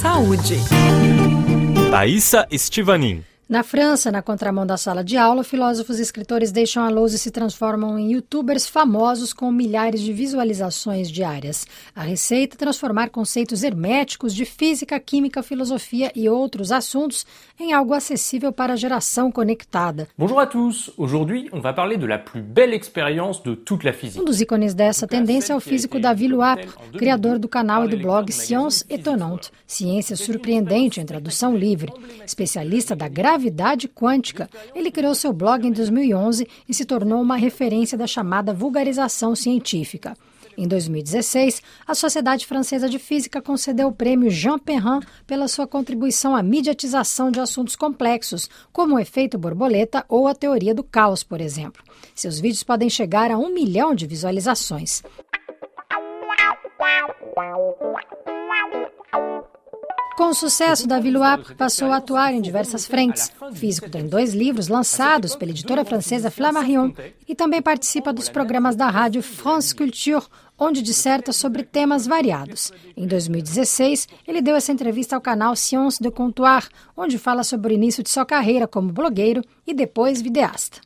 Saúde. Thaisa Estivanin. Na França, na contramão da sala de aula, filósofos e escritores deixam a lousa e se transformam em youtubers famosos com milhares de visualizações diárias. A receita é transformar conceitos herméticos de física, química, filosofia e outros assuntos em algo acessível para a geração conectada. Bonjour à tous. Aujourd'hui, on va parler de la plus belle expérience de toute la physique. Um dos ícones dessa tendência é o físico Davi Luap, criador do canal e do blog Science Étonnante, ciência surpreendente em tradução livre, especialista da gravidade gravidade quântica. Ele criou seu blog em 2011 e se tornou uma referência da chamada vulgarização científica. Em 2016, a Sociedade Francesa de Física concedeu o prêmio Jean Perrin pela sua contribuição à mediatização de assuntos complexos, como o efeito borboleta ou a teoria do caos, por exemplo. Seus vídeos podem chegar a um milhão de visualizações. Com o sucesso, Davi Luap passou a atuar em diversas frentes. O físico tem dois livros lançados pela editora francesa Flammarion e também participa dos programas da rádio France Culture, onde disserta sobre temas variados. Em 2016, ele deu essa entrevista ao canal Science de Comptoir, onde fala sobre o início de sua carreira como blogueiro e depois videasta.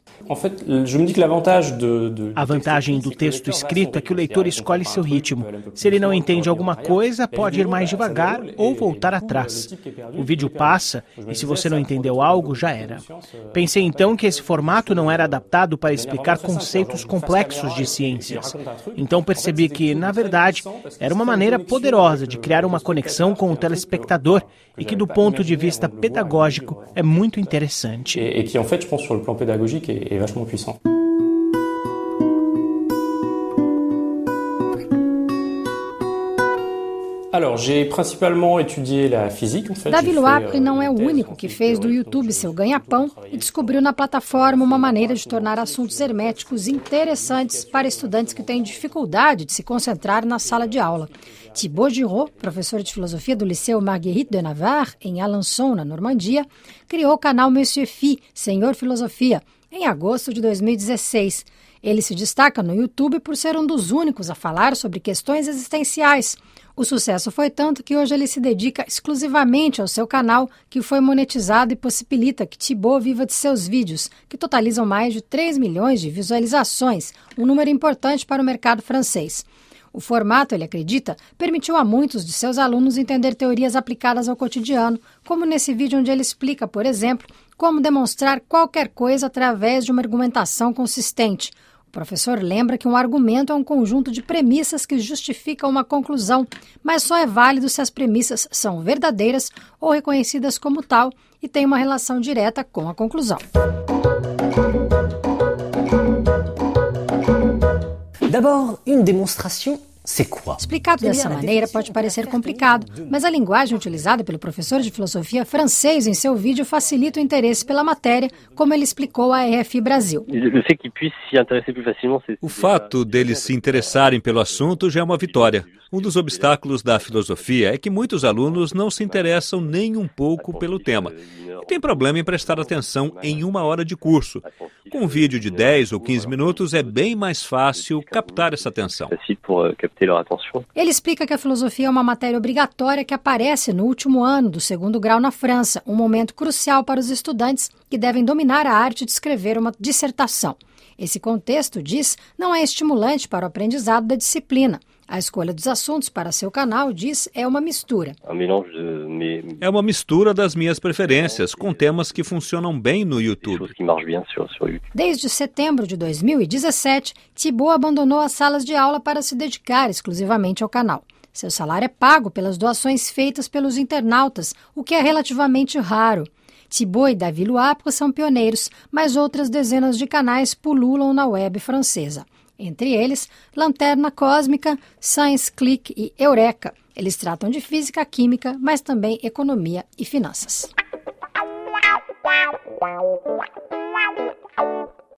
A vantagem do texto escrito é que o leitor escolhe seu ritmo. Se ele não entende alguma coisa, pode ir mais devagar ou voltar atrás. O vídeo passa e se você não entendeu algo, já era. Pensei então que esse formato não era adaptado para explicar conceitos complexos de ciências. Então percebi que, na verdade, era uma maneira poderosa de criar uma conexão com o telespectador e que, do ponto de vista pedagógico, é muito interessante. E que, en fait, je pense, sur le plan pédagogique, est vachement puissant. Davi Luapre não é o único que fez do YouTube seu ganha-pão e descobriu na plataforma uma maneira de tornar assuntos herméticos interessantes para estudantes que têm dificuldade de se concentrar na sala de aula. Thibaut Giraud, professor de filosofia do Liceu Marguerite de Navarre, em Alençon, na Normandia, criou o canal Monsieur Phi, Senhor Filosofia, em agosto de 2016. Ele se destaca no YouTube por ser um dos únicos a falar sobre questões existenciais. O sucesso foi tanto que hoje ele se dedica exclusivamente ao seu canal, que foi monetizado e possibilita que Thibaut viva de seus vídeos, que totalizam mais de 3 milhões de visualizações, um número importante para o mercado francês. O formato, ele acredita, permitiu a muitos de seus alunos entender teorias aplicadas ao cotidiano, como nesse vídeo onde ele explica, por exemplo, como demonstrar qualquer coisa através de uma argumentação consistente. O professor lembra que um argumento é um conjunto de premissas que justificam uma conclusão, mas só é válido se as premissas são verdadeiras ou reconhecidas como tal e têm uma relação direta com a conclusão. D'abord, une démonstration Explicado dessa maneira pode parecer complicado, mas a linguagem utilizada pelo professor de filosofia francês em seu vídeo facilita o interesse pela matéria, como ele explicou à RFI Brasil. O fato deles se interessarem pelo assunto já é uma vitória. Um dos obstáculos da filosofia é que muitos alunos não se interessam nem um pouco pelo tema e tem problema em prestar atenção em uma hora de curso. Com um vídeo de 10 ou 15 minutos é bem mais fácil captar essa atenção. Ele explica que a filosofia é uma matéria obrigatória que aparece no último ano do segundo grau na França, um momento crucial para os estudantes que devem dominar a arte de escrever uma dissertação. Esse contexto, diz, não é estimulante para o aprendizado da disciplina. A escolha dos assuntos para seu canal, diz, é uma mistura. É uma mistura das minhas preferências, com temas que funcionam bem no YouTube. Desde setembro de 2017, Thibaut abandonou as salas de aula para se dedicar exclusivamente ao canal. Seu salário é pago pelas doações feitas pelos internautas, o que é relativamente raro. Thibaut e Davi Luapre são pioneiros, mas outras dezenas de canais pululam na web francesa entre eles Lanterna Cósmica, Science Click e Eureka. Eles tratam de física, química, mas também economia e finanças.